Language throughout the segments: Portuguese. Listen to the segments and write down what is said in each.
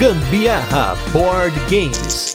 Gambiarra Board Games.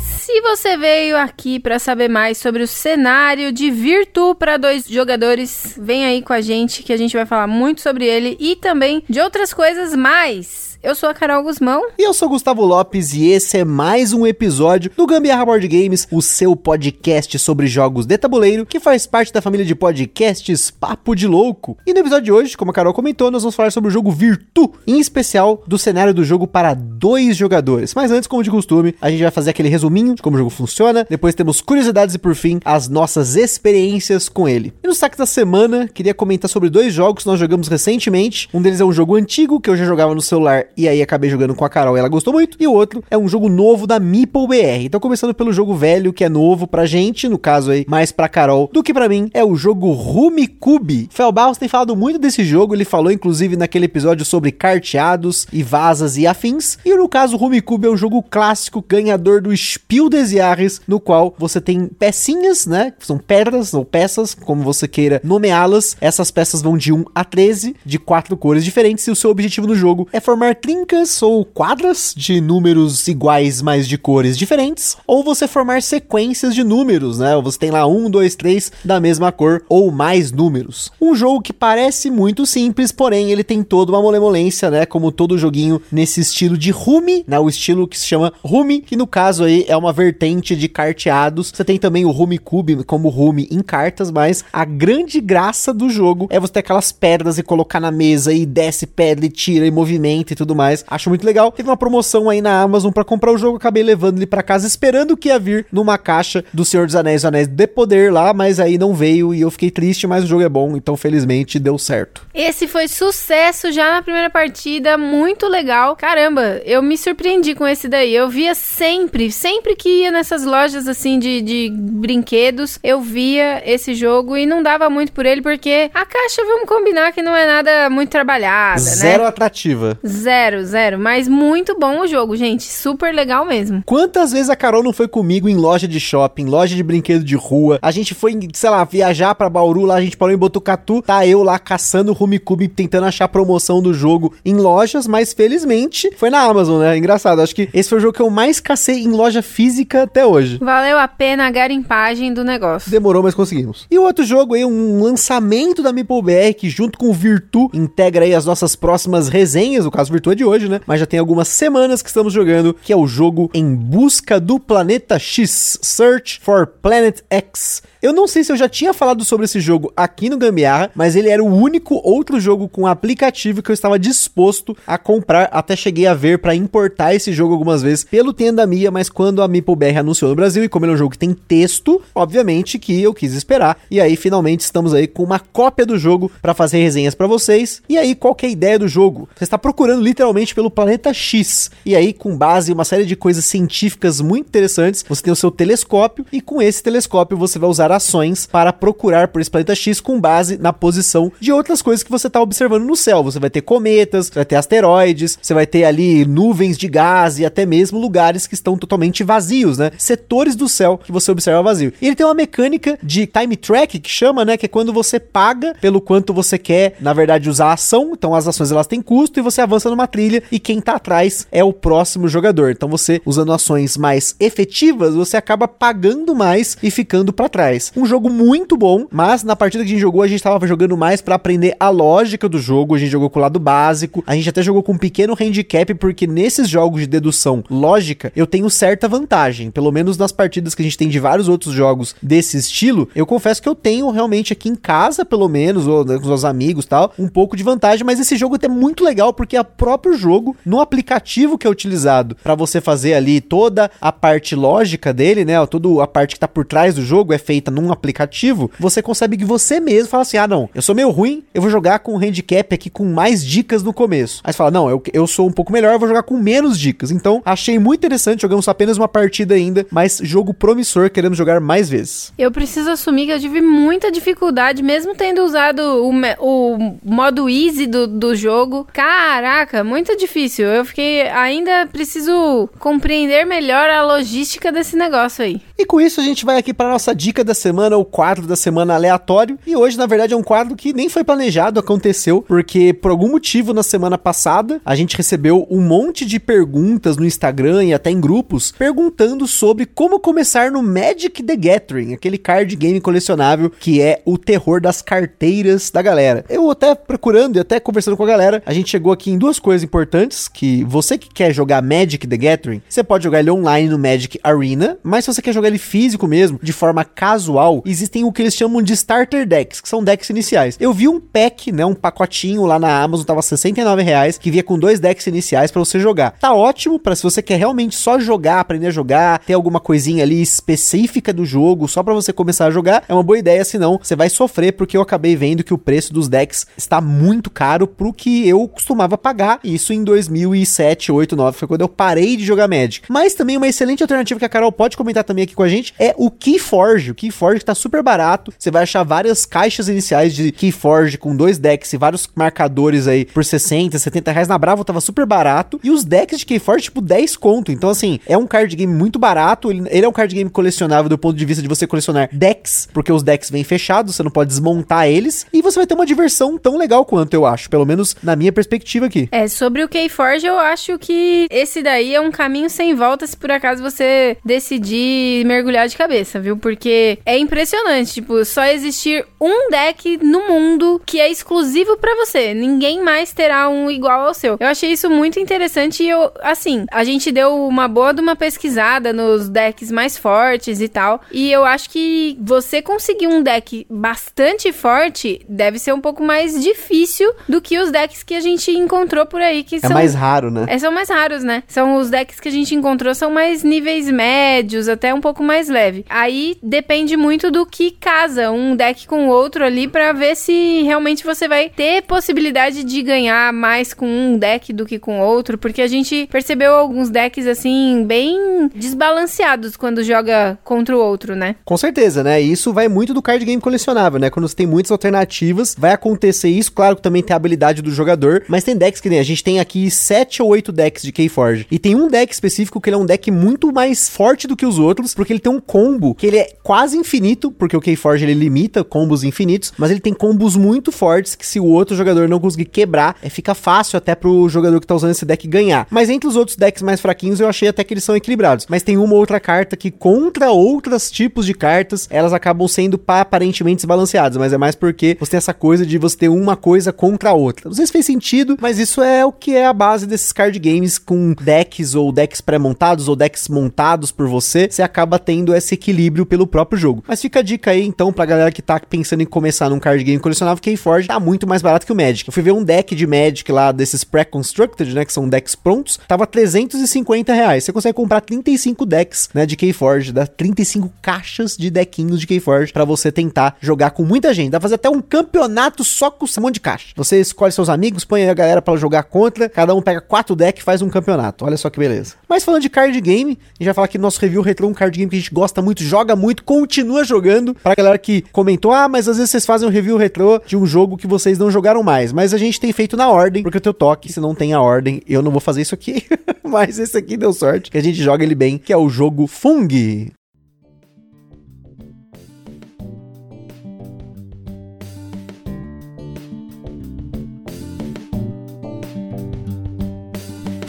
Se você veio aqui para saber mais sobre o cenário de Virtu para dois jogadores, vem aí com a gente que a gente vai falar muito sobre ele e também de outras coisas mais. Eu sou a Carol Guzmão. E eu sou Gustavo Lopes e esse é mais um episódio do Gambiarra Board Games, o seu podcast sobre jogos de tabuleiro, que faz parte da família de podcasts Papo de Louco. E no episódio de hoje, como a Carol comentou, nós vamos falar sobre o jogo Virtu, em especial do cenário do jogo para dois jogadores. Mas antes, como de costume, a gente vai fazer aquele resuminho de como o jogo funciona, depois temos curiosidades e por fim, as nossas experiências com ele. E no saque da semana, queria comentar sobre dois jogos que nós jogamos recentemente. Um deles é um jogo antigo que eu já jogava no celular e aí acabei jogando com a Carol e ela gostou muito. E o outro é um jogo novo da Meeple BR. Então, começando pelo jogo velho, que é novo pra gente, no caso aí, mais pra Carol do que pra mim, é o jogo Rumicube. Felbaus tem falado muito desse jogo, ele falou inclusive naquele episódio sobre carteados e vasas e afins. E no caso, Rumicube é um jogo clássico, ganhador do Spiel des Jahres, no qual você tem pecinhas, né? São pedras ou peças, como você queira nomeá-las. Essas peças vão de 1 a 13, de quatro cores diferentes, e o seu objetivo no jogo é formar trincas ou quadras de números iguais, mas de cores diferentes, ou você formar sequências de números, né? Você tem lá um, dois, três da mesma cor ou mais números. Um jogo que parece muito simples, porém ele tem toda uma molemolência, né? Como todo joguinho nesse estilo de Rumi, né? O estilo que se chama Rumi, que no caso aí é uma vertente de carteados. Você tem também o Rumi Cube como Rumi em cartas, mas a grande graça do jogo é você ter aquelas pedras e colocar na mesa e desce pedra e tira e movimenta e tudo tudo mais. Acho muito legal. Teve uma promoção aí na Amazon para comprar o jogo, acabei levando ele para casa esperando que ia vir numa caixa do Senhor dos Anéis, Anéis de Poder lá, mas aí não veio e eu fiquei triste, mas o jogo é bom, então felizmente deu certo. Esse foi sucesso já na primeira partida, muito legal. Caramba, eu me surpreendi com esse daí. Eu via sempre, sempre que ia nessas lojas assim de, de brinquedos, eu via esse jogo e não dava muito por ele porque a caixa, vamos combinar que não é nada muito trabalhada, Zero né? atrativa. Zero Zero, zero. Mas muito bom o jogo, gente. Super legal mesmo. Quantas vezes a Carol não foi comigo em loja de shopping, loja de brinquedo de rua? A gente foi, sei lá, viajar pra Bauru, lá a gente parou em Botucatu. Tá eu lá caçando o Rumicube, tentando achar promoção do jogo em lojas, mas felizmente foi na Amazon, né? Engraçado. Acho que esse foi o jogo que eu mais cacei em loja física até hoje. Valeu a pena a garimpagem do negócio. Demorou, mas conseguimos. E o outro jogo aí, um lançamento da MeepleBR, que junto com o Virtu integra aí as nossas próximas resenhas, o caso Virtu é de hoje, né? Mas já tem algumas semanas que estamos jogando, que é o jogo Em Busca do Planeta X, Search for Planet X. Eu não sei se eu já tinha falado sobre esse jogo aqui no Gambiarra, mas ele era o único outro jogo com aplicativo que eu estava disposto a comprar. Até cheguei a ver para importar esse jogo algumas vezes pelo Tenda Mia, mas quando a MeepleBR anunciou no Brasil e como ele é um jogo que tem texto, obviamente que eu quis esperar. E aí finalmente estamos aí com uma cópia do jogo para fazer resenhas para vocês. E aí qual que é a ideia do jogo? Você está procurando literalmente pelo planeta X. E aí com base em uma série de coisas científicas muito interessantes, você tem o seu telescópio e com esse telescópio você vai usar ações para procurar por esse planeta X com base na posição de outras coisas que você está observando no céu. Você vai ter cometas, vai ter asteroides, você vai ter ali nuvens de gás e até mesmo lugares que estão totalmente vazios, né? Setores do céu que você observa vazio. E ele tem uma mecânica de time track que chama, né? Que é quando você paga pelo quanto você quer, na verdade, usar a ação. Então as ações elas têm custo e você avança numa trilha e quem tá atrás é o próximo jogador. Então você usando ações mais efetivas, você acaba pagando mais e ficando para trás. Um jogo muito bom, mas na partida que a gente jogou, a gente tava jogando mais para aprender a lógica do jogo, a gente jogou com o lado básico, a gente até jogou com um pequeno handicap, porque nesses jogos de dedução lógica, eu tenho certa vantagem, pelo menos nas partidas que a gente tem de vários outros jogos desse estilo, eu confesso que eu tenho realmente aqui em casa, pelo menos, ou né, com os amigos tal, um pouco de vantagem, mas esse jogo é muito legal, porque é próprio jogo, no aplicativo que é utilizado para você fazer ali toda a parte lógica dele, né, toda a parte que tá por trás do jogo é feita num aplicativo, você consegue que você mesmo fala assim: ah, não, eu sou meio ruim, eu vou jogar com handicap aqui com mais dicas no começo. Aí você fala: não, eu, eu sou um pouco melhor, eu vou jogar com menos dicas. Então, achei muito interessante, jogamos apenas uma partida ainda, mas jogo promissor, queremos jogar mais vezes. Eu preciso assumir que eu tive muita dificuldade, mesmo tendo usado o, o modo easy do, do jogo. Caraca, muito difícil. Eu fiquei. Ainda preciso compreender melhor a logística desse negócio aí. E com isso a gente vai aqui para nossa dica da semana, o quadro da semana aleatório. E hoje, na verdade, é um quadro que nem foi planejado, aconteceu, porque por algum motivo na semana passada a gente recebeu um monte de perguntas no Instagram e até em grupos perguntando sobre como começar no Magic the Gathering, aquele card game colecionável que é o terror das carteiras da galera. Eu até procurando e até conversando com a galera, a gente chegou aqui em duas coisas importantes, que você que quer jogar Magic the Gathering, você pode jogar ele online no Magic Arena, mas se você quer jogar ele físico mesmo, de forma casual, existem o que eles chamam de starter decks, que são decks iniciais. Eu vi um pack, né, um pacotinho lá na Amazon, tava 69 reais, que via com dois decks iniciais para você jogar. Tá ótimo para se você quer realmente só jogar, aprender a jogar, ter alguma coisinha ali específica do jogo, só para você começar a jogar, é uma boa ideia, senão você vai sofrer, porque eu acabei vendo que o preço dos decks está muito caro pro que eu costumava pagar, isso em 2007, 8, 9, foi quando eu parei de jogar Magic. Mas também uma excelente alternativa que a Carol pode comentar também aqui com a gente é o Keyforge. O Keyforge que tá super barato, você vai achar várias caixas iniciais de Keyforge com dois decks e vários marcadores aí por 60, 70 reais. Na Bravo tava super barato. E os decks de Keyforge, tipo, 10 conto. Então, assim, é um card game muito barato. Ele, ele é um card game colecionável do ponto de vista de você colecionar decks, porque os decks vêm fechados, você não pode desmontar eles. E você vai ter uma diversão tão legal quanto, eu acho. Pelo menos na minha perspectiva aqui. É, sobre o Keyforge, eu acho que esse daí é um caminho sem volta se por acaso você decidir mergulhar de cabeça, viu? Porque é impressionante, tipo, só existir um deck no mundo que é exclusivo para você. Ninguém mais terá um igual ao seu. Eu achei isso muito interessante e eu, assim, a gente deu uma boa de uma pesquisada nos decks mais fortes e tal. E eu acho que você conseguir um deck bastante forte deve ser um pouco mais difícil do que os decks que a gente encontrou por aí que É são mais raro, né? é, são mais raros, né? São os decks que a gente encontrou, são mais níveis médios, até um pouco mais leve. Aí depende muito do que casa um deck com o outro ali pra ver se realmente você vai ter possibilidade de ganhar mais com um deck do que com outro, porque a gente percebeu alguns decks assim bem desbalanceados quando joga contra o outro, né? Com certeza, né? E isso vai muito do card game colecionável, né? Quando você tem muitas alternativas, vai acontecer isso. Claro que também tem a habilidade do jogador, mas tem decks que nem a gente tem aqui sete ou oito decks de Keyforge. E tem um deck específico que ele é um deck muito mais forte do que os outros, porque ele tem um combo que ele é quase infinito, porque o Keyforge ele limita combos infinitos, mas ele tem combos muito fortes que se o outro jogador não conseguir quebrar, é, fica fácil até pro jogador que tá usando esse deck ganhar. Mas entre os outros decks mais fraquinhos, eu achei até que eles são equilibrados. Mas tem uma outra carta que contra outros tipos de cartas, elas acabam sendo aparentemente desbalanceadas, mas é mais porque você tem essa coisa de você ter uma coisa contra a outra. Não sei se fez sentido, mas isso é o que é a base desses card games com decks ou decks pré-montados ou decks montados por você, você acaba tendo esse equilíbrio pelo próprio jogo. Mas fica a dica aí então pra galera que tá pensando em começar num card game colecionável, Keyforge tá muito mais barato que o Magic. Eu fui ver um deck de Magic lá desses pré-constructed, né, que são decks prontos, tava 350 reais. Você consegue comprar 35 decks, né, de Keyforge, dá 35 caixas de deckinhos de Keyforge pra você tentar jogar com muita gente. Dá pra fazer até um campeonato só com um monte de caixa. Você escolhe seus amigos, põe a galera pra jogar contra, cada um pega quatro decks e faz um campeonato. Olha só que beleza. Mas falando de card game, a gente vai falar no nosso review retrô, um card game que a gente gosta muito, joga muito, continua jogando. Pra galera que comentou, ah, mas às vezes vocês fazem um review retrô de um jogo que vocês não jogaram mais. Mas a gente tem feito na ordem, porque o teu toque, se não tem a ordem, eu não vou fazer isso aqui. mas esse aqui deu sorte, que a gente joga ele bem, que é o jogo Fung.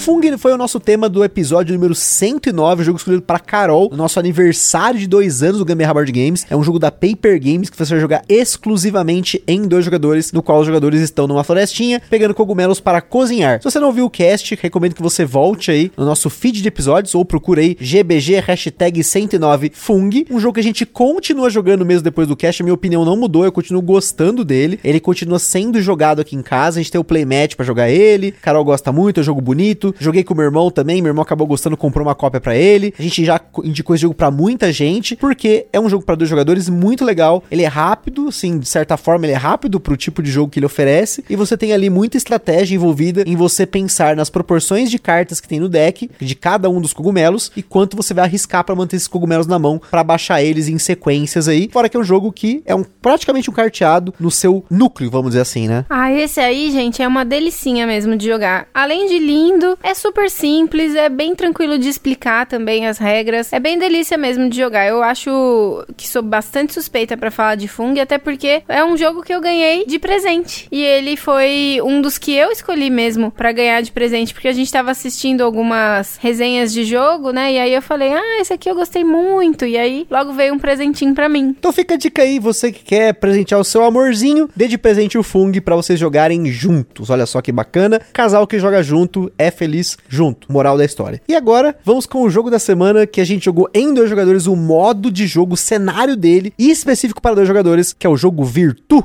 Fung foi o nosso tema do episódio número 109, o jogo escolhido para Carol, no nosso aniversário de dois anos do Gambiarra Board Games. É um jogo da Paper Games que você vai jogar exclusivamente em dois jogadores, no qual os jogadores estão numa florestinha pegando cogumelos para cozinhar. Se você não viu o cast, recomendo que você volte aí no nosso feed de episódios ou procure aí GBG hashtag 109 Fung, um jogo que a gente continua jogando mesmo depois do cast. A minha opinião não mudou, eu continuo gostando dele. Ele continua sendo jogado aqui em casa, a gente tem o playmatch para jogar ele. Carol gosta muito, é um jogo bonito Joguei com meu irmão também, meu irmão acabou gostando, comprou uma cópia para ele. A gente já indicou esse jogo para muita gente, porque é um jogo para dois jogadores muito legal. Ele é rápido, sim, de certa forma ele é rápido pro tipo de jogo que ele oferece, e você tem ali muita estratégia envolvida em você pensar nas proporções de cartas que tem no deck, de cada um dos cogumelos, e quanto você vai arriscar para manter esses cogumelos na mão para baixar eles em sequências aí. Fora que é um jogo que é um praticamente um carteado no seu núcleo, vamos dizer assim, né? Ah, esse aí, gente, é uma delicinha mesmo de jogar. Além de lindo, é super simples, é bem tranquilo de explicar também as regras. É bem delícia mesmo de jogar. Eu acho que sou bastante suspeita para falar de Fung, até porque é um jogo que eu ganhei de presente. E ele foi um dos que eu escolhi mesmo para ganhar de presente, porque a gente tava assistindo algumas resenhas de jogo, né? E aí eu falei: "Ah, esse aqui eu gostei muito". E aí logo veio um presentinho para mim. Então fica a dica aí, você que quer presentear o seu amorzinho, dê de presente o Fung para vocês jogarem juntos. Olha só que bacana. Casal que joga junto é feliz junto. Moral da história. E agora, vamos com o jogo da semana que a gente jogou em dois jogadores, o modo de jogo, o cenário dele, e específico para dois jogadores, que é o jogo Virtu.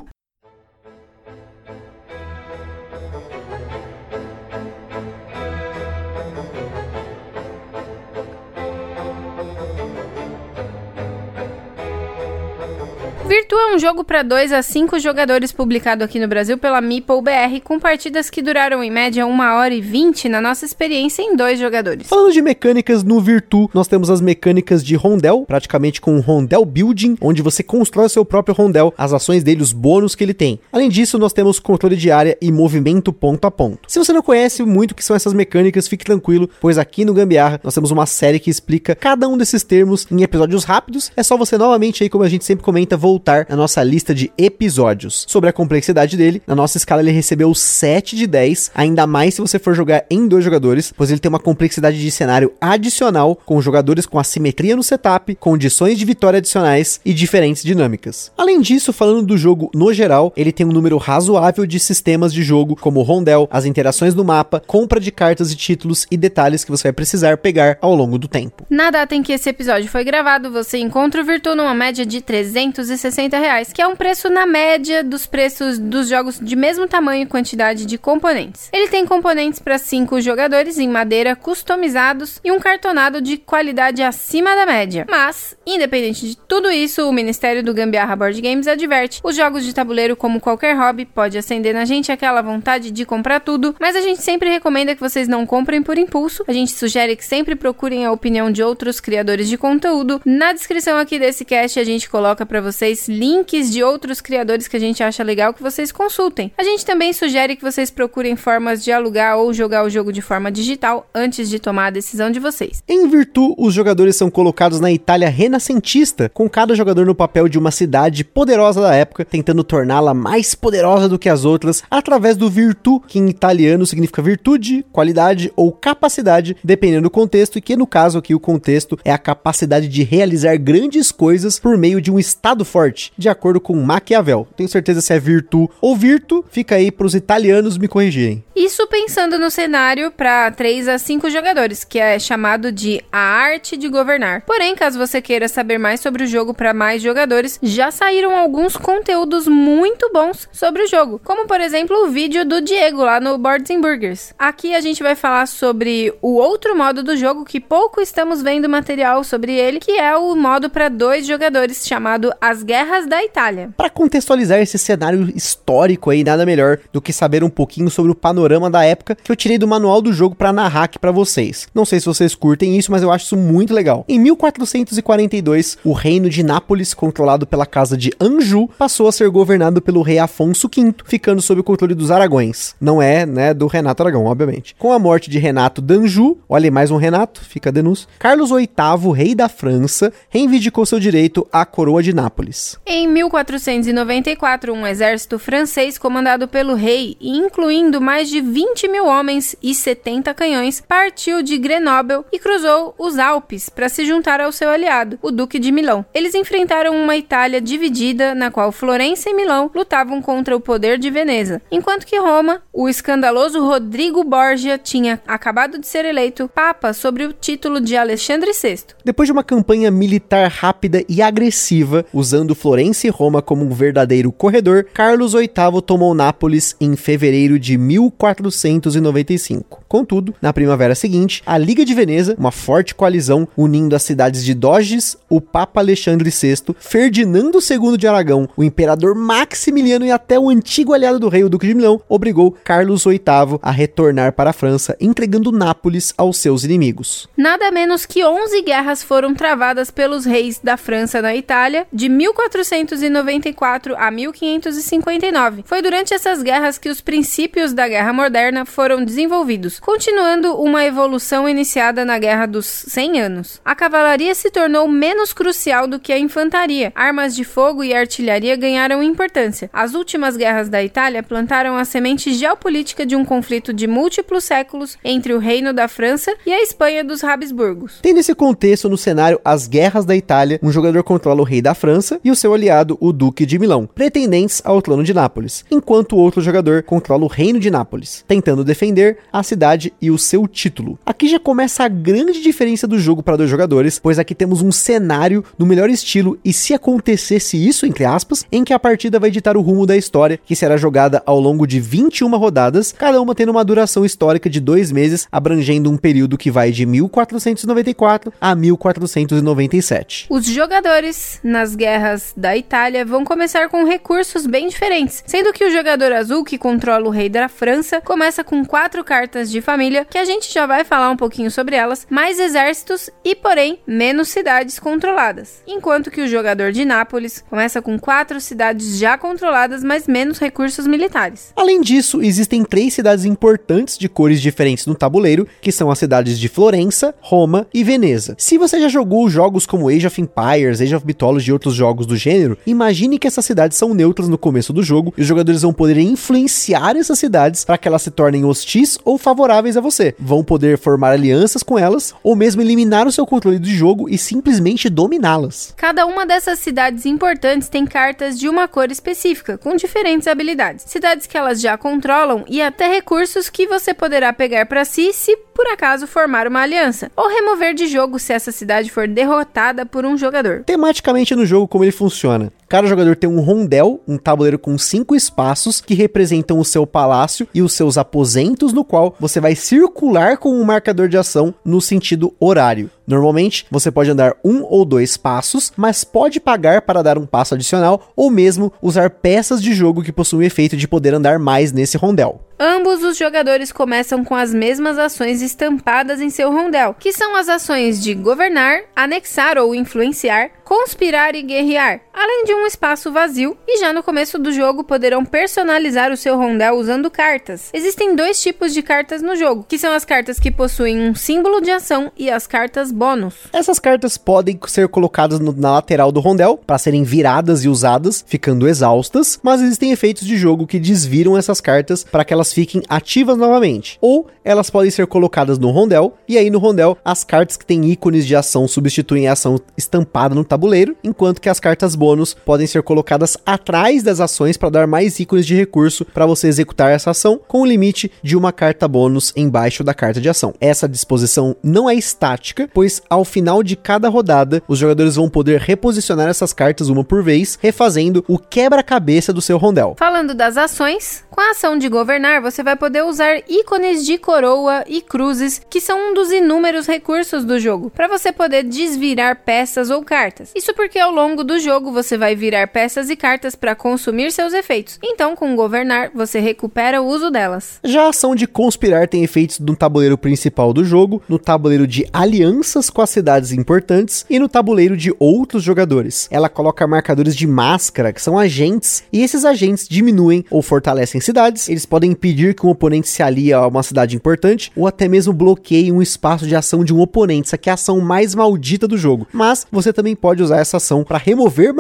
Virtu é um jogo para 2 a 5 jogadores publicado aqui no Brasil pela Meeple BR, com partidas que duraram em média 1 hora e 20 na nossa experiência em dois jogadores. Falando de mecânicas no Virtu, nós temos as mecânicas de rondel, praticamente com um rondel building, onde você constrói seu próprio rondel, as ações dele, os bônus que ele tem. Além disso, nós temos controle de área e movimento ponto a ponto. Se você não conhece muito o que são essas mecânicas, fique tranquilo, pois aqui no Gambiarra nós temos uma série que explica cada um desses termos em episódios rápidos. É só você novamente aí, como a gente sempre comenta, voltar na nossa lista de episódios. Sobre a complexidade dele, na nossa escala ele recebeu 7 de 10, ainda mais se você for jogar em dois jogadores, pois ele tem uma complexidade de cenário adicional, com jogadores com assimetria no setup, condições de vitória adicionais e diferentes dinâmicas. Além disso, falando do jogo no geral, ele tem um número razoável de sistemas de jogo, como rondel, as interações no mapa, compra de cartas e títulos e detalhes que você vai precisar pegar ao longo do tempo. Na data em que esse episódio foi gravado, você encontra o Virtu numa média de 360 reais, que é um preço na média dos preços dos jogos de mesmo tamanho e quantidade de componentes. Ele tem componentes para 5 jogadores em madeira customizados e um cartonado de qualidade acima da média. Mas, independente de tudo isso, o Ministério do Gambiarra Board Games adverte: os jogos de tabuleiro, como qualquer hobby, pode acender na gente aquela vontade de comprar tudo, mas a gente sempre recomenda que vocês não comprem por impulso. A gente sugere que sempre procurem a opinião de outros criadores de conteúdo. Na descrição aqui desse cast a gente coloca para vocês links de outros criadores que a gente acha legal que vocês consultem. A gente também sugere que vocês procurem formas de alugar ou jogar o jogo de forma digital antes de tomar a decisão de vocês. Em Virtu, os jogadores são colocados na Itália renascentista, com cada jogador no papel de uma cidade poderosa da época, tentando torná-la mais poderosa do que as outras através do Virtu, que em italiano significa virtude, qualidade ou capacidade, dependendo do contexto, e que no caso aqui o contexto é a capacidade de realizar grandes coisas por meio de um estado forte, de acordo com Maquiavel. Tenho certeza se é Virtu ou Virtu, fica aí para os italianos me corrigirem. Isso pensando no cenário para 3 a 5 jogadores, que é chamado de A Arte de Governar. Porém, caso você queira saber mais sobre o jogo para mais jogadores, já saíram alguns conteúdos muito bons sobre o jogo, como por exemplo o vídeo do Diego lá no Boards and Burgers. Aqui a gente vai falar sobre o outro modo do jogo que pouco estamos vendo material sobre ele, que é o modo para dois jogadores chamado As Guerras da Itália. Para contextualizar esse cenário histórico aí, nada melhor do que saber um pouquinho sobre o panorama da época que eu tirei do manual do jogo para narrar aqui para vocês. Não sei se vocês curtem isso, mas eu acho isso muito legal. Em 1442, o reino de Nápoles, controlado pela casa de Anjou, passou a ser governado pelo rei Afonso V, ficando sob o controle dos Aragões. Não é, né, do Renato Aragão, obviamente. Com a morte de Renato d'Anjou, olha mais um Renato, fica a denúncia. Carlos VIII, rei da França, reivindicou seu direito à coroa de Nápoles. Em 1494, um exército francês comandado pelo rei, incluindo mais de 20 mil homens e 70 canhões, partiu de Grenoble e cruzou os Alpes para se juntar ao seu aliado, o Duque de Milão. Eles enfrentaram uma Itália dividida, na qual Florença e Milão lutavam contra o poder de Veneza, enquanto que Roma, o escandaloso Rodrigo Borgia, tinha acabado de ser eleito papa sobre o título de Alexandre VI. Depois de uma campanha militar rápida e agressiva, usando Florença e Roma como um verdadeiro corredor, Carlos VIII tomou Nápoles em fevereiro de 1495. Contudo, na primavera seguinte, a Liga de Veneza, uma forte coalizão unindo as cidades de Doges, o Papa Alexandre VI, Ferdinando II de Aragão, o Imperador Maximiliano e até o antigo aliado do rei, o Duque de Milão, obrigou Carlos VIII a retornar para a França, entregando Nápoles aos seus inimigos. Nada menos que 11 guerras foram travadas pelos reis da França na Itália, de 1494 a 1559. Foi durante essas guerras que os princípios da Guerra Moderna foram desenvolvidos, continuando uma evolução iniciada na Guerra dos 100 Anos. A cavalaria se tornou menos crucial do que a infantaria. Armas de fogo e artilharia ganharam importância. As últimas guerras da Itália plantaram a semente geopolítica de um conflito de múltiplos séculos entre o Reino da França e a Espanha dos Habsburgos. Tem nesse contexto no cenário as guerras da Itália, um jogador controla o rei da França e o seu aliado, o Duque de Milão, pretendentes ao trono de Nápoles, enquanto o outro jogador controla o reino de Nápoles, tentando defender a cidade e o seu título. Aqui já começa a grande diferença do jogo para dois jogadores, pois aqui temos um cenário no melhor estilo e se acontecesse isso, entre aspas, em que a partida vai ditar o rumo da história, que será jogada ao longo de 21 rodadas, cada uma tendo uma duração histórica de dois meses, abrangendo um período que vai de 1494 a 1497. Os jogadores nas guerras da Itália vão começar com recursos bem diferentes, sendo que o jogador azul, que controla o rei da França, começa com quatro cartas de família, que a gente já vai falar um pouquinho sobre elas, mais exércitos e, porém, menos cidades controladas. Enquanto que o jogador de Nápoles começa com quatro cidades já controladas, mas menos recursos militares. Além disso, existem três cidades importantes de cores diferentes no tabuleiro, que são as cidades de Florença, Roma e Veneza. Se você já jogou jogos como Age of Empires, Age of Mythology e outros jogos do gênero, imagine que essas cidades são neutras no começo do jogo e os jogadores vão poder influenciar essas cidades para que elas se tornem hostis ou favoráveis a você. Vão poder formar alianças com elas ou mesmo eliminar o seu controle do jogo e simplesmente dominá-las. Cada uma dessas cidades importantes tem cartas de uma cor específica, com diferentes habilidades. Cidades que elas já controlam e até recursos que você poderá pegar para si se por acaso formar uma aliança, ou remover de jogo se essa cidade for derrotada por um jogador. Tematicamente no jogo, como ele funciona? Cada jogador tem um rondel, um tabuleiro com cinco espaços que representam o seu palácio e os seus aposentos, no qual você vai circular com um marcador de ação no sentido horário. Normalmente, você pode andar um ou dois passos, mas pode pagar para dar um passo adicional ou mesmo usar peças de jogo que possuem o efeito de poder andar mais nesse rondel. Ambos os jogadores começam com as mesmas ações estampadas em seu rondel, que são as ações de governar, anexar ou influenciar, conspirar e guerrear, além de um espaço vazio, e já no começo do jogo poderão personalizar o seu rondel usando cartas. Existem dois tipos de cartas no jogo, que são as cartas que possuem um símbolo de ação e as cartas bônus. Essas cartas podem ser colocadas no, na lateral do rondel para serem viradas e usadas, ficando exaustas, mas existem efeitos de jogo que desviram essas cartas para que elas fiquem ativas novamente. Ou elas podem ser colocadas no rondel, e aí no rondel as cartas que têm ícones de ação substituem a ação estampada no tabuleiro, enquanto que as cartas bônus podem ser colocadas atrás das ações para dar mais ícones de recurso para você executar essa ação, com o limite de uma carta bônus embaixo da carta de ação. Essa disposição não é estática, pois ao final de cada rodada os jogadores vão poder reposicionar essas cartas uma por vez, refazendo o quebra-cabeça do seu rondel. Falando das ações, com a ação de governar, você vai poder usar ícones de coroa e cruzes, que são um dos inúmeros recursos do jogo, para você poder desvirar peças ou cartas. Isso porque ao longo do jogo você vai virar peças e cartas para consumir seus efeitos. Então, com governar, você recupera o uso delas. Já a ação de conspirar tem efeitos no tabuleiro principal do jogo, no tabuleiro de alianças com as cidades importantes e no tabuleiro de outros jogadores. Ela coloca marcadores de máscara, que são agentes, e esses agentes diminuem ou fortalecem cidades. Eles podem impedir que um oponente se alie a uma cidade importante ou até mesmo bloqueie um espaço de ação de um oponente. Aqui é a ação mais maldita do jogo. Mas você também pode usar essa ação para remover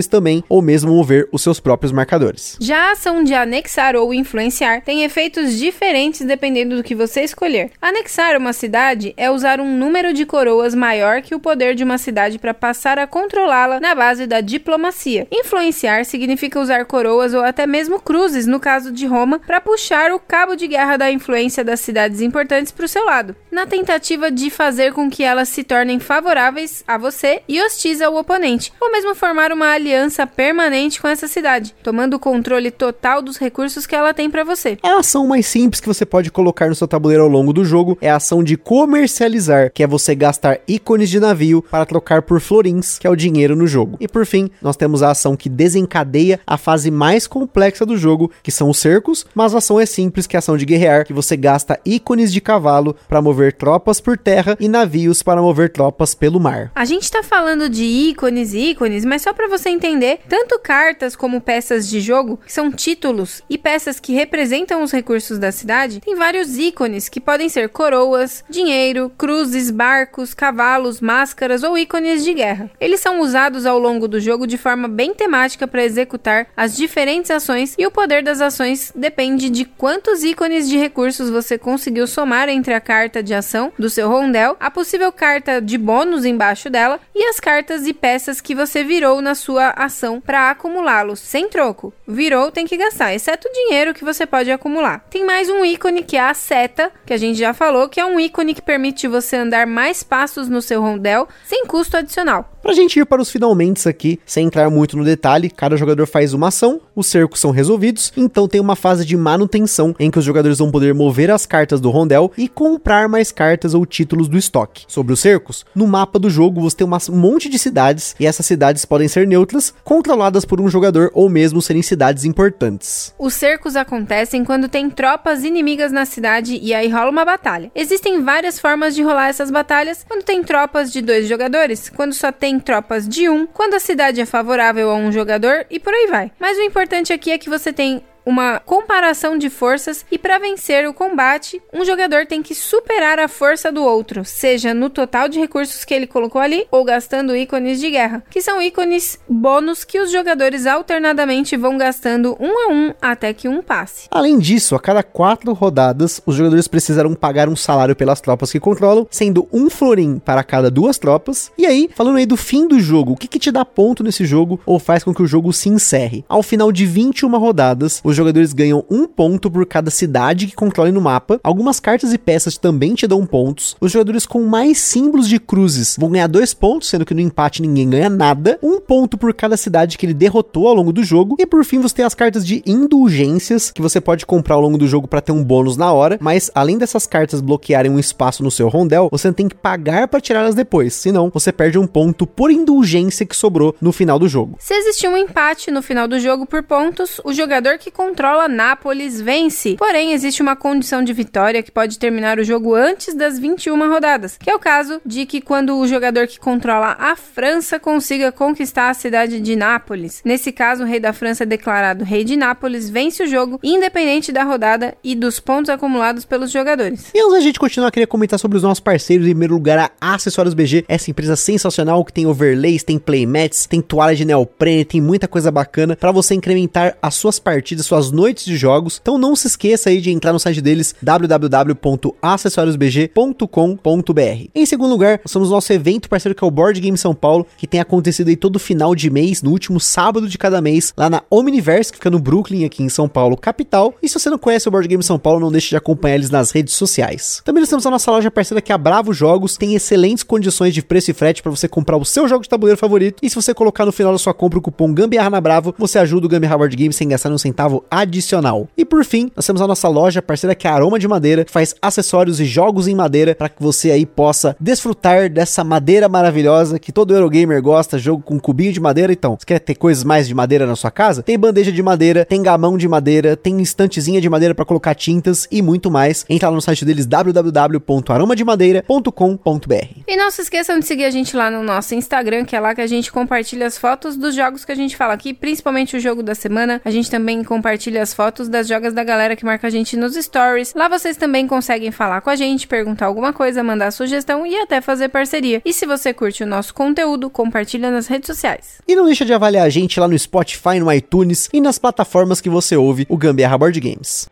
marcadores também ou mesmo mover os seus próprios marcadores. Já a ação de anexar ou influenciar tem efeitos diferentes dependendo do que você escolher. Anexar uma cidade é usar um número de coroas maior que o poder de uma cidade para passar a controlá-la na base da diplomacia. Influenciar significa usar coroas ou até mesmo cruzes, no caso de Roma, para puxar o cabo de guerra da influência das cidades importantes para o seu lado, na tentativa de fazer com que elas se tornem favoráveis a você e hostis ao oponente, ou mesmo formar uma aliança aliança permanente com essa cidade, tomando o controle total dos recursos que ela tem para você. A ação mais simples que você pode colocar no seu tabuleiro ao longo do jogo é a ação de comercializar, que é você gastar ícones de navio para trocar por florins, que é o dinheiro no jogo. E por fim, nós temos a ação que desencadeia a fase mais complexa do jogo, que são os cercos, mas a ação é simples, que é a ação de guerrear, que você gasta ícones de cavalo para mover tropas por terra e navios para mover tropas pelo mar. A gente tá falando de ícones e ícones, mas só para você entender, tanto cartas como peças de jogo, que são títulos e peças que representam os recursos da cidade, tem vários ícones que podem ser coroas, dinheiro, cruzes, barcos, cavalos, máscaras ou ícones de guerra. Eles são usados ao longo do jogo de forma bem temática para executar as diferentes ações e o poder das ações depende de quantos ícones de recursos você conseguiu somar entre a carta de ação do seu rondel, a possível carta de bônus embaixo dela e as cartas e peças que você virou na sua ação para acumulá-los sem troco. Virou tem que gastar, exceto o dinheiro que você pode acumular. Tem mais um ícone que é a seta, que a gente já falou, que é um ícone que permite você andar mais passos no seu rondel sem custo adicional. Pra gente ir para os finalmente aqui, sem entrar muito no detalhe, cada jogador faz uma ação, os cercos são resolvidos, então tem uma fase de manutenção em que os jogadores vão poder mover as cartas do rondel e comprar mais cartas ou títulos do estoque. Sobre os cercos, no mapa do jogo você tem um monte de cidades e essas cidades podem ser neutras, controladas por um jogador ou mesmo serem cidades importantes. Os cercos acontecem quando tem tropas inimigas na cidade e aí rola uma batalha. Existem várias formas de rolar essas batalhas, quando tem tropas de dois jogadores, quando só tem tropas de um, quando a cidade é favorável a um jogador e por aí vai. Mas o importante aqui é que você tem uma comparação de forças e para vencer o combate, um jogador tem que superar a força do outro, seja no total de recursos que ele colocou ali ou gastando ícones de guerra, que são ícones bônus que os jogadores alternadamente vão gastando um a um até que um passe. Além disso, a cada quatro rodadas, os jogadores precisarão pagar um salário pelas tropas que controlam, sendo um florim para cada duas tropas. E aí, falando aí do fim do jogo, o que, que te dá ponto nesse jogo ou faz com que o jogo se encerre? Ao final de 21 rodadas, os jogadores ganham um ponto por cada cidade que controlem no mapa. Algumas cartas e peças também te dão pontos. Os jogadores com mais símbolos de cruzes vão ganhar dois pontos, sendo que no empate ninguém ganha nada. Um ponto por cada cidade que ele derrotou ao longo do jogo. E por fim, você tem as cartas de indulgências que você pode comprar ao longo do jogo para ter um bônus na hora. Mas além dessas cartas bloquearem um espaço no seu rondel, você tem que pagar para tirá-las depois. Senão, você perde um ponto por indulgência que sobrou no final do jogo. Se existir um empate no final do jogo por pontos, o jogador que controla Nápoles vence. Porém, existe uma condição de vitória que pode terminar o jogo antes das 21 rodadas, que é o caso de que quando o jogador que controla a França consiga conquistar a cidade de Nápoles. Nesse caso, o rei da França é declarado rei de Nápoles, vence o jogo, independente da rodada e dos pontos acumulados pelos jogadores. E antes da gente continuar, queria comentar sobre os nossos parceiros. Em primeiro lugar, a Acessórios BG, essa empresa sensacional que tem overlays, tem playmats, tem toalha de neoprene, tem muita coisa bacana para você incrementar as suas partidas, suas noites de jogos. Então não se esqueça aí de entrar no site deles www.acessoriosbg.com.br. Em segundo lugar, nós somos o nosso evento parceiro que é o Board Game São Paulo, que tem acontecido aí todo final de mês, no último sábado de cada mês, lá na Omniverse, que fica no Brooklyn, aqui em São Paulo, capital. E se você não conhece o Board Game São Paulo, não deixe de acompanhar eles nas redes sociais. Também nós temos a nossa loja parceira que é a Bravo Jogos, tem excelentes condições de preço e frete para você comprar o seu jogo de tabuleiro favorito. E se você colocar no final da sua compra o cupom Gambiarra na Bravo, você ajuda o Gambiarra Board Game sem gastar um centavo adicional. E por fim, nós temos a nossa loja parceira que é Aroma de Madeira, que faz acessórios e jogos em madeira para que você aí possa desfrutar dessa madeira maravilhosa que todo Eurogamer gosta, jogo com cubinho de madeira. Então, você quer ter coisas mais de madeira na sua casa? Tem bandeja de madeira, tem gamão de madeira, tem estantezinha de madeira para colocar tintas e muito mais. Entra lá no site deles www.aromademadeira.com.br. E não se esqueçam de seguir a gente lá no nosso Instagram, que é lá que a gente compartilha as fotos dos jogos que a gente fala aqui, principalmente o jogo da semana. A gente também compartilha as fotos das jogas da galera que marca a gente nos stories. Lá vocês também conseguem falar com a gente, perguntar alguma coisa, mandar sugestão e até fazer parceria. E se você curte o nosso conteúdo, compartilha nas redes sociais. E não deixa de avaliar a gente lá no Spotify, no iTunes e nas plataformas que você ouve o Gambiarra Board Games.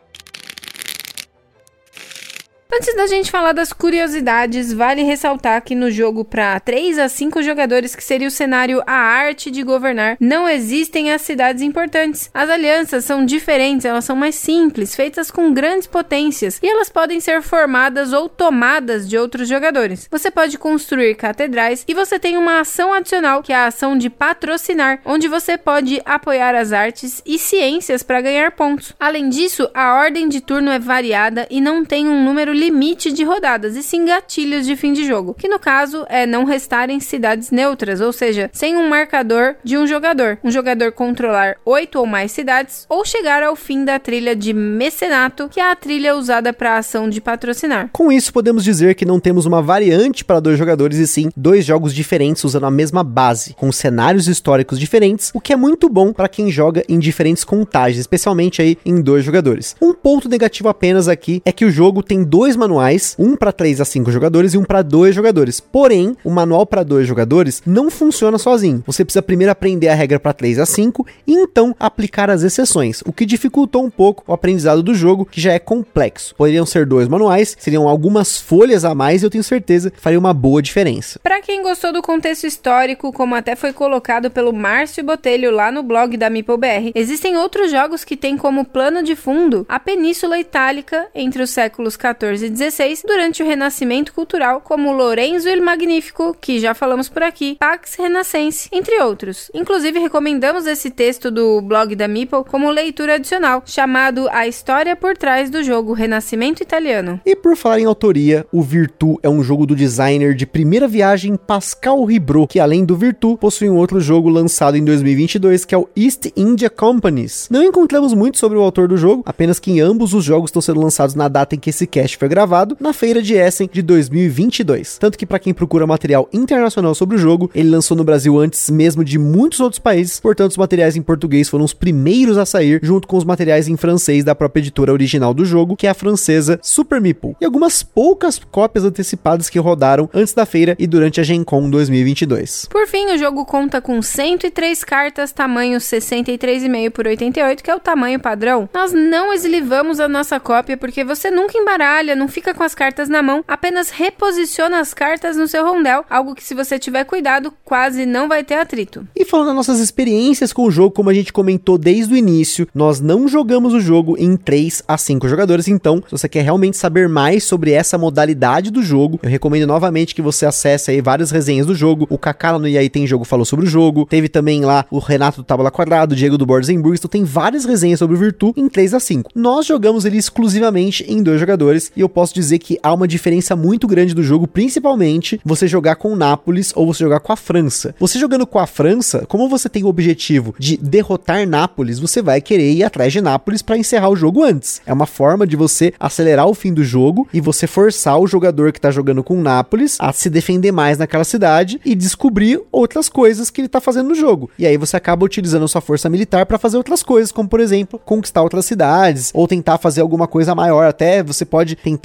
Antes da gente falar das curiosidades, vale ressaltar que no jogo para 3 a 5 jogadores, que seria o cenário A Arte de Governar, não existem as cidades importantes. As alianças são diferentes, elas são mais simples, feitas com grandes potências, e elas podem ser formadas ou tomadas de outros jogadores. Você pode construir catedrais e você tem uma ação adicional, que é a ação de patrocinar, onde você pode apoiar as artes e ciências para ganhar pontos. Além disso, a ordem de turno é variada e não tem um número limite de rodadas, e sim gatilhos de fim de jogo, que no caso é não restarem cidades neutras, ou seja, sem um marcador de um jogador. Um jogador controlar oito ou mais cidades ou chegar ao fim da trilha de mecenato, que é a trilha usada para a ação de patrocinar. Com isso, podemos dizer que não temos uma variante para dois jogadores e sim dois jogos diferentes usando a mesma base, com cenários históricos diferentes, o que é muito bom para quem joga em diferentes contagens, especialmente aí em dois jogadores. Um ponto negativo apenas aqui é que o jogo tem dois manuais, um para 3 a 5 jogadores e um para dois jogadores. Porém, o manual para dois jogadores não funciona sozinho. Você precisa primeiro aprender a regra para 3 a 5 e então aplicar as exceções, o que dificultou um pouco o aprendizado do jogo, que já é complexo. Poderiam ser dois manuais, seriam algumas folhas a mais e eu tenho certeza que faria uma boa diferença. Para quem gostou do contexto histórico, como até foi colocado pelo Márcio Botelho lá no blog da MeepleBR, existem outros jogos que têm como plano de fundo a Península Itálica entre os séculos 14 e 16, durante o Renascimento Cultural, como Lorenzo il Magnífico, que já falamos por aqui, Pax Renascense, entre outros. Inclusive, recomendamos esse texto do blog da Meeple como leitura adicional, chamado A História por Trás do Jogo Renascimento Italiano. E por falar em autoria, o Virtu é um jogo do designer de primeira viagem Pascal Ribro, que além do Virtu, possui um outro jogo lançado em 2022, que é o East India Companies. Não encontramos muito sobre o autor do jogo, apenas que em ambos os jogos estão sendo lançados na data em que esse cast foi gravado, na feira de Essen de 2022. Tanto que para quem procura material internacional sobre o jogo, ele lançou no Brasil antes mesmo de muitos outros países, portanto os materiais em português foram os primeiros a sair, junto com os materiais em francês da própria editora original do jogo, que é a francesa Super Meeple, e algumas poucas cópias antecipadas que rodaram antes da feira e durante a Gen Con 2022. Por fim, o jogo conta com 103 cartas, tamanho 63,5 por 88, que é o tamanho padrão. Nós não eslivamos a nossa cópia porque você nunca embaralha, não fica com as cartas na mão, apenas reposiciona as cartas no seu rondel, algo que se você tiver cuidado, quase não vai ter atrito. E falando das nossas experiências com o jogo, como a gente comentou desde o início, nós não jogamos o jogo em 3 a 5 jogadores, então, se você quer realmente saber mais sobre essa modalidade do jogo, eu recomendo novamente que você acesse aí várias resenhas do jogo. O Kaká no aí Tem Jogo falou sobre o jogo, teve também lá o Renato do Tábula Quadrado, o Diego do Borzenburg, então tem várias resenhas sobre o Virtu em 3 a 5. Nós jogamos ele exclusivamente em dois jogadores e eu posso dizer que há uma diferença muito grande do jogo, principalmente você jogar com o Nápoles ou você jogar com a França. Você jogando com a França, como você tem o objetivo de derrotar Nápoles, você vai querer ir atrás de Nápoles para encerrar o jogo antes. É uma forma de você acelerar o fim do jogo e você forçar o jogador que tá jogando com Nápoles a se defender mais naquela cidade e descobrir outras coisas que ele tá fazendo no jogo. E aí você acaba utilizando a sua força militar para fazer outras coisas, como por exemplo, conquistar outras cidades ou tentar fazer alguma coisa maior. Até você pode tentar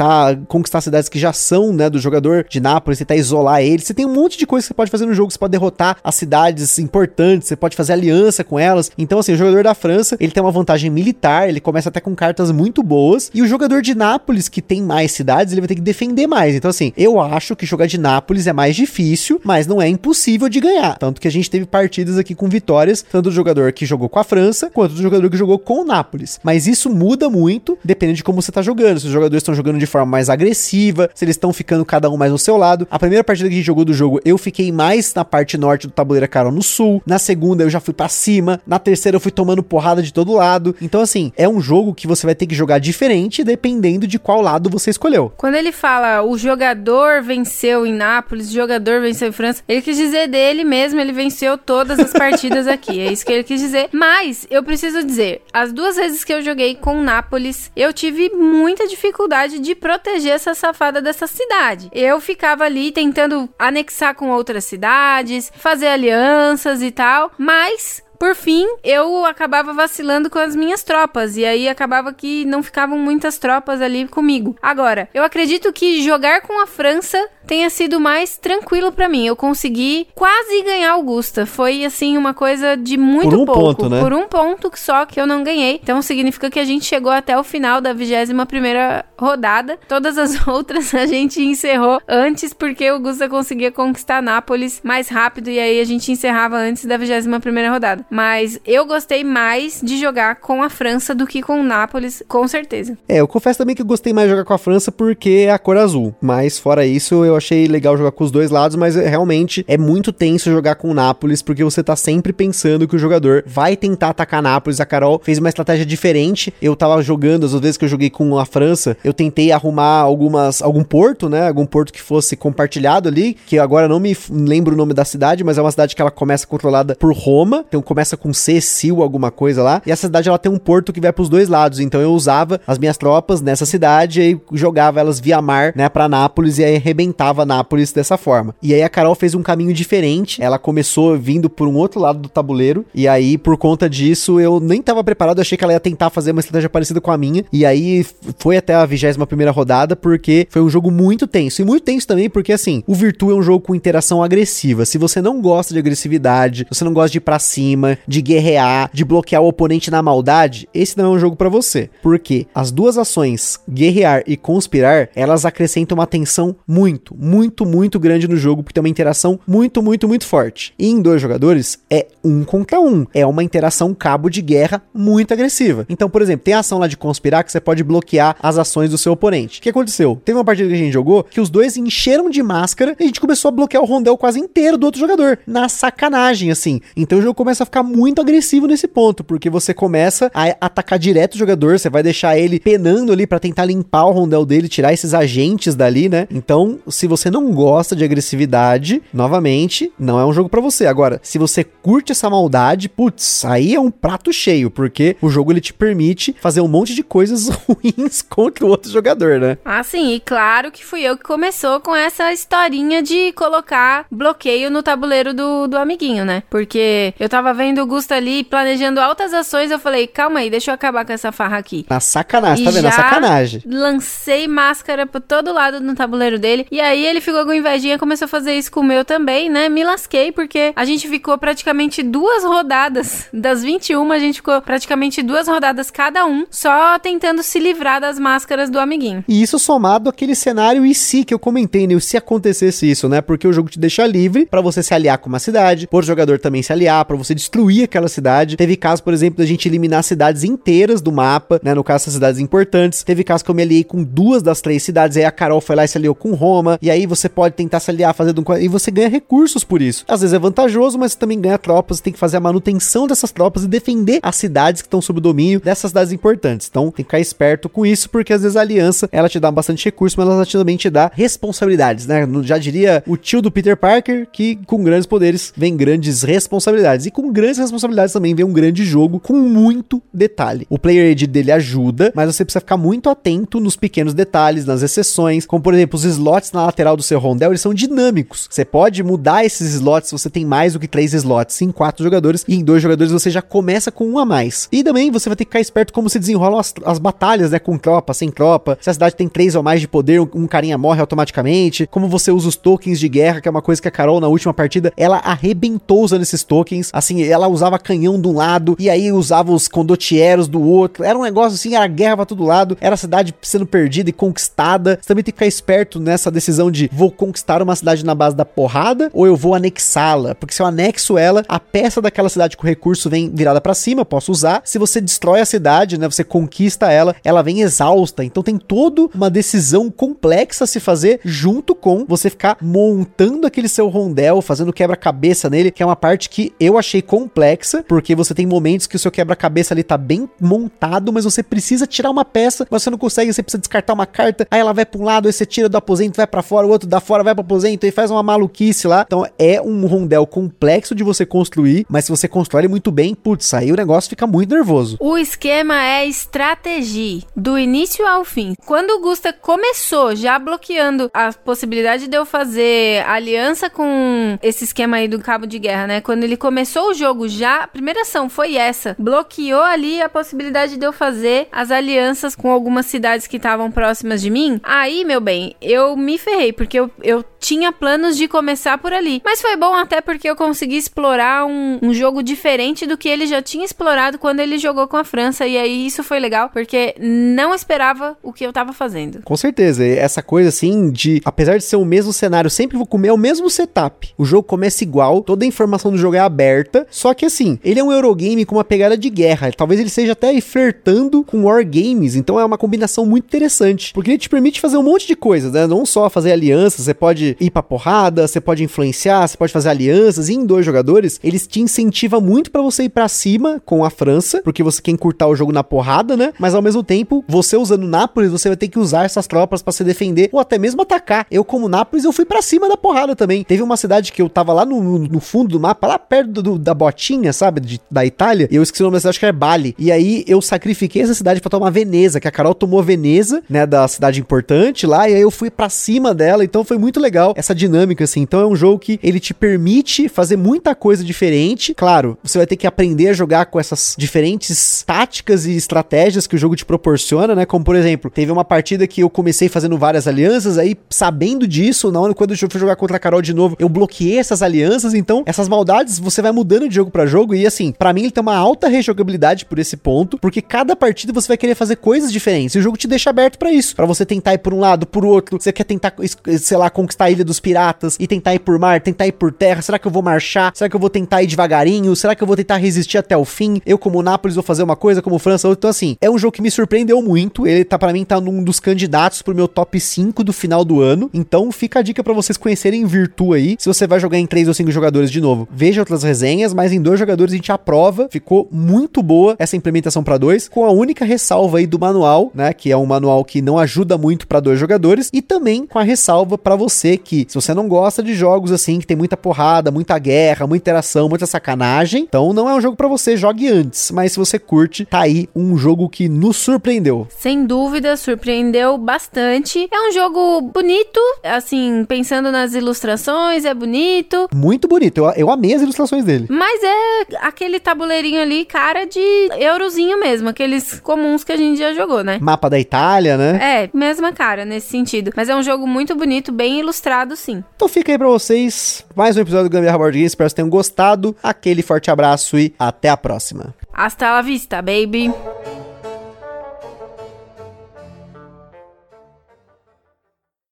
conquistar cidades que já são, né, do jogador de Nápoles, tentar isolar ele. Você tem um monte de coisa que você pode fazer no jogo. Você pode derrotar as cidades importantes, você pode fazer aliança com elas. Então, assim, o jogador da França, ele tem uma vantagem militar, ele começa até com cartas muito boas. E o jogador de Nápoles, que tem mais cidades, ele vai ter que defender mais. Então, assim, eu acho que jogar de Nápoles é mais difícil, mas não é impossível de ganhar. Tanto que a gente teve partidas aqui com vitórias, tanto do jogador que jogou com a França, quanto do jogador que jogou com o Nápoles. Mas isso muda muito, dependendo de como você tá jogando. Se os jogadores estão jogando de forma mais agressiva, se eles estão ficando cada um mais no seu lado. A primeira partida que a gente jogou do jogo, eu fiquei mais na parte norte do tabuleiro Carol no sul. Na segunda, eu já fui para cima. Na terceira, eu fui tomando porrada de todo lado. Então, assim, é um jogo que você vai ter que jogar diferente dependendo de qual lado você escolheu. Quando ele fala o jogador venceu em Nápoles, o jogador venceu em França, ele quis dizer dele mesmo, ele venceu todas as partidas aqui. É isso que ele quis dizer. Mas eu preciso dizer, as duas vezes que eu joguei com Nápoles, eu tive muita dificuldade de proteger essa safada dessa cidade. Eu ficava ali tentando anexar com outras cidades, fazer alianças e tal, mas por fim, eu acabava vacilando com as minhas tropas. E aí acabava que não ficavam muitas tropas ali comigo. Agora, eu acredito que jogar com a França tenha sido mais tranquilo para mim. Eu consegui quase ganhar Augusta. Foi assim uma coisa de muito Por um pouco, ponto, né? por um ponto só que eu não ganhei. Então significa que a gente chegou até o final da 21 primeira rodada. Todas as outras a gente encerrou antes porque o Augusta conseguia conquistar Nápoles mais rápido e aí a gente encerrava antes da 21 primeira rodada. Mas eu gostei mais de jogar com a França do que com o Nápoles, com certeza. É, eu confesso também que eu gostei mais de jogar com a França porque é a cor azul. Mas fora isso, eu achei legal jogar com os dois lados, mas é, realmente é muito tenso jogar com o Nápoles porque você tá sempre pensando que o jogador vai tentar atacar Nápoles. A Carol fez uma estratégia diferente. Eu tava jogando, às vezes que eu joguei com a França, eu tentei arrumar algumas algum porto, né? Algum porto que fosse compartilhado ali, que agora não me lembro o nome da cidade, mas é uma cidade que ela começa controlada por Roma, então começa com C, Sil, alguma coisa lá. E essa cidade ela tem um porto que vai pros dois lados, então eu usava as minhas tropas nessa cidade e jogava elas via mar, né, para Nápoles e aí arrebentava Nápoles dessa forma. E aí a Carol fez um caminho diferente. Ela começou vindo por um outro lado do tabuleiro e aí por conta disso eu nem tava preparado, achei que ela ia tentar fazer uma estratégia parecida com a minha. E aí foi até a 21 primeira rodada porque foi um jogo muito tenso. E muito tenso também porque assim, o Virtu é um jogo com interação agressiva. Se você não gosta de agressividade, você não gosta de ir pra cima, de guerrear, de bloquear o oponente na maldade, esse não é um jogo pra você. Porque as duas ações, guerrear e conspirar, elas acrescentam uma tensão muito, muito, muito grande no jogo, porque tem uma interação muito, muito, muito forte. E em dois jogadores é um contra um. É uma interação cabo de guerra muito agressiva. Então, por exemplo, tem a ação lá de conspirar que você pode bloquear as ações do seu oponente. O que aconteceu? Teve uma partida que a gente jogou que os dois encheram de máscara e a gente começou a bloquear o rondel quase inteiro do outro jogador. Na sacanagem, assim. Então o jogo começa a ficar muito agressivo nesse ponto, porque você começa a atacar direto o jogador, você vai deixar ele penando ali pra tentar limpar o rondel dele, tirar esses agentes dali, né? Então, se você não gosta de agressividade, novamente, não é um jogo pra você. Agora, se você curte essa maldade, putz, aí é um prato cheio, porque o jogo ele te permite fazer um monte de coisas ruins contra o outro jogador, né? Ah, sim, e claro que fui eu que começou com essa historinha de colocar bloqueio no tabuleiro do, do amiguinho, né? Porque eu tava vendo o Gusto ali planejando altas ações, eu falei, calma aí, deixa eu acabar com essa farra aqui. Na sacanagem, tá E vendo? Na sacanagem. Lancei máscara por todo lado no tabuleiro dele. E aí ele ficou com invejinha, começou a fazer isso com o meu também, né? Me lasquei, porque a gente ficou praticamente duas rodadas. Das 21, a gente ficou praticamente duas rodadas cada um, só tentando se livrar das máscaras do amiguinho. E isso somado àquele cenário e se que eu comentei, né? Se acontecesse isso, né? Porque o jogo te deixa livre pra você se aliar com uma cidade, por jogador também se aliar, pra você destruir aquela cidade. Teve caso, por exemplo, da gente eliminar cidades inteiras do mapa, né? No caso, essas cidades importantes. Teve caso que eu me aliei com duas das três cidades, aí a Carol foi lá e se aliou com Roma, e aí você pode tentar se aliar fazendo um... e você ganha recursos por isso. Às vezes é vantajoso, mas você também ganha tropas, tem que fazer a manutenção dessas tropas e defender as cidades que estão sob o domínio dessas cidades importantes. Então, tem que ficar esperto com isso, porque às vezes a aliança, ela te dá bastante recurso, mas ela também te dá responsabilidades, né? Já diria o tio do Peter Parker, que com grandes poderes vem grandes responsabilidades. E com grandes responsabilidades também vem um grande jogo com muito detalhe. O player aid dele ajuda, mas você precisa ficar muito atento nos pequenos detalhes, nas exceções, como por exemplo, os slots na lateral do seu rondel, eles são dinâmicos. Você pode mudar esses slots se você tem mais do que três slots em quatro jogadores, e em dois jogadores você já começa com um a mais. E também você vai ter que ficar esperto como se desenrolam as, as batalhas, né? Com tropa, sem tropa. Se a cidade tem três ou mais de poder, um, carinha morre automaticamente. Como você usa os tokens de guerra, que é uma coisa que a Carol na última partida, ela arrebentou usando esses tokens. Assim, ela usava canhão de um lado, e aí usava os condotieros do outro. Era um negócio assim, era guerra pra todo lado. Era a cidade sendo perdida e conquistada. Você também tem que ficar esperto nessa decisão de vou conquistar uma cidade na base da porrada ou eu vou anexá-la. Porque se eu anexo ela, a peça daquela cidade com recurso vem virada pra cima, posso usar. Se você destrói a cidade, né, você conquista ela, ela vem exausta. Então tem toda uma decisão complexa a se fazer junto com você ficar montando aquele seu rondel, fazendo quebra-cabeça nele, que é uma parte que eu achei complexa, porque você tem momentos que o seu quebra-cabeça ali tá bem montado, mas você precisa tirar uma peça, mas você não consegue, você precisa descartar uma carta, aí ela vai pra um lado, aí você tira do aposento, vai pra fora, o outro da fora vai pro aposento e faz uma maluquice lá. Então é um rondel complexo de você construir, mas se você constrói ele muito bem, putz, aí o negócio fica muito nervoso. O esquema é estratégia, do início ao fim. Quando o Gusta começou já bloqueando a possibilidade de eu fazer aliança com esse esquema aí do cabo de guerra, né? Quando ele começou o jogo já, a primeira ação foi essa. Bloqueou ali a possibilidade de eu fazer as alianças com algumas cidades que estavam próximas de mim. Aí, meu bem, eu me ferrei, porque eu, eu tinha planos de começar por ali. Mas foi bom até porque eu consegui explorar um, um jogo diferente do que ele já tinha explorado quando ele jogou com a França. E aí isso foi legal, porque não esperava o que eu tava fazendo. Com certeza, essa coisa assim de, apesar de ser o mesmo cenário, sempre vou comer o mesmo setup. O jogo começa igual, toda a informação do jogo é aberta, só que assim, ele é um Eurogame com uma pegada de guerra. Talvez ele seja até flertando com Wargames, então é uma combinação muito interessante, porque ele te permite fazer um monte de coisas, né? Não só fazer alianças, você pode ir pra porrada, você pode influenciar, você pode fazer alianças, e em dois jogadores, eles te incentiva muito para você ir para cima com a França, porque você quer encurtar o jogo na porrada, né? Mas ao mesmo tempo, você usando Nápoles, você vai ter que usar essas tropas para se defender ou até mesmo atacar. Eu como Nápoles, eu fui para cima da porrada também. Teve uma cidade que eu tava lá no, no, fundo do mapa, lá perto do, da botinha, sabe, de, da Itália, e eu esqueci o nome da cidade, que é Bali. E aí eu sacrifiquei essa cidade para tomar Veneza, que a Carol tomou Veneza, né, da cidade importante lá, e aí eu fui para cima dela, então foi muito legal essa dinâmica assim. Então é um jogo que ele te permite fazer muita coisa diferente. Claro, você vai ter que aprender a jogar com essas diferentes táticas e estratégias que o jogo te proporciona, né? Como por exemplo, teve uma partida que eu comecei fazendo várias alianças, aí sabendo disso, na hora quando eu fui jogar contra a Carol de novo, eu bloqueei essas alianças, então essas maldades você vai mudando de jogo para jogo e assim, para mim ele tem uma alta rejogabilidade por esse ponto, porque cada partida você vai querer fazer coisas diferentes. E o jogo te deixa aberto para isso, para você tentar ir por um lado, por outro. Você quer tentar, sei lá, conquistar a Ilha dos Piratas e tentar ir por mar, tentar ir por terra. Será que eu vou marchar? Será que eu vou tentar ir devagarinho? Será que eu vou tentar resistir até o fim? Eu como Nápoles vou fazer uma coisa, como França outra. Então assim, é um jogo que me surpreendeu muito. Ele tá para mim tá num dos candidatos pro meu top 5 do final do ano. Então fica a dica para vocês conhecerem Virtu aí. Se você vai jogar em 3 ou 5 jogadores de novo, veja outras resenhas, mas em dois jogadores a gente aprova. Ficou muito boa essa implementação para dois, com a única ressalva aí do manual, né, que é um manual que não ajuda muito para dois jogadores e também com a ressalva para você que se você não gosta de jogos assim que tem muita porrada, muita guerra, muita interação, muita sacanagem, então não é um jogo para você, jogue antes. Mas se você curte, tá aí um jogo que nos surpreendeu. Sem dúvida, surpreendeu bastante. É um jogo bonito, assim, pensando nas ilustrações, é bonito. Muito bonito, eu, eu amei as ilustrações dele. Mas é aquele tabuleirinho ali, cara de eurozinho mesmo, aqueles comuns que a gente já jogou, né? Mapa da Itália, né? É, mesma cara nesse sentido. Mas é um jogo muito bonito, bem ilustrado, sim. Então fica aí pra vocês mais um episódio do Gambiarra Board Games. Espero que tenham gostado. Aquele forte abraço e até a próxima. Hasta la vista, baby.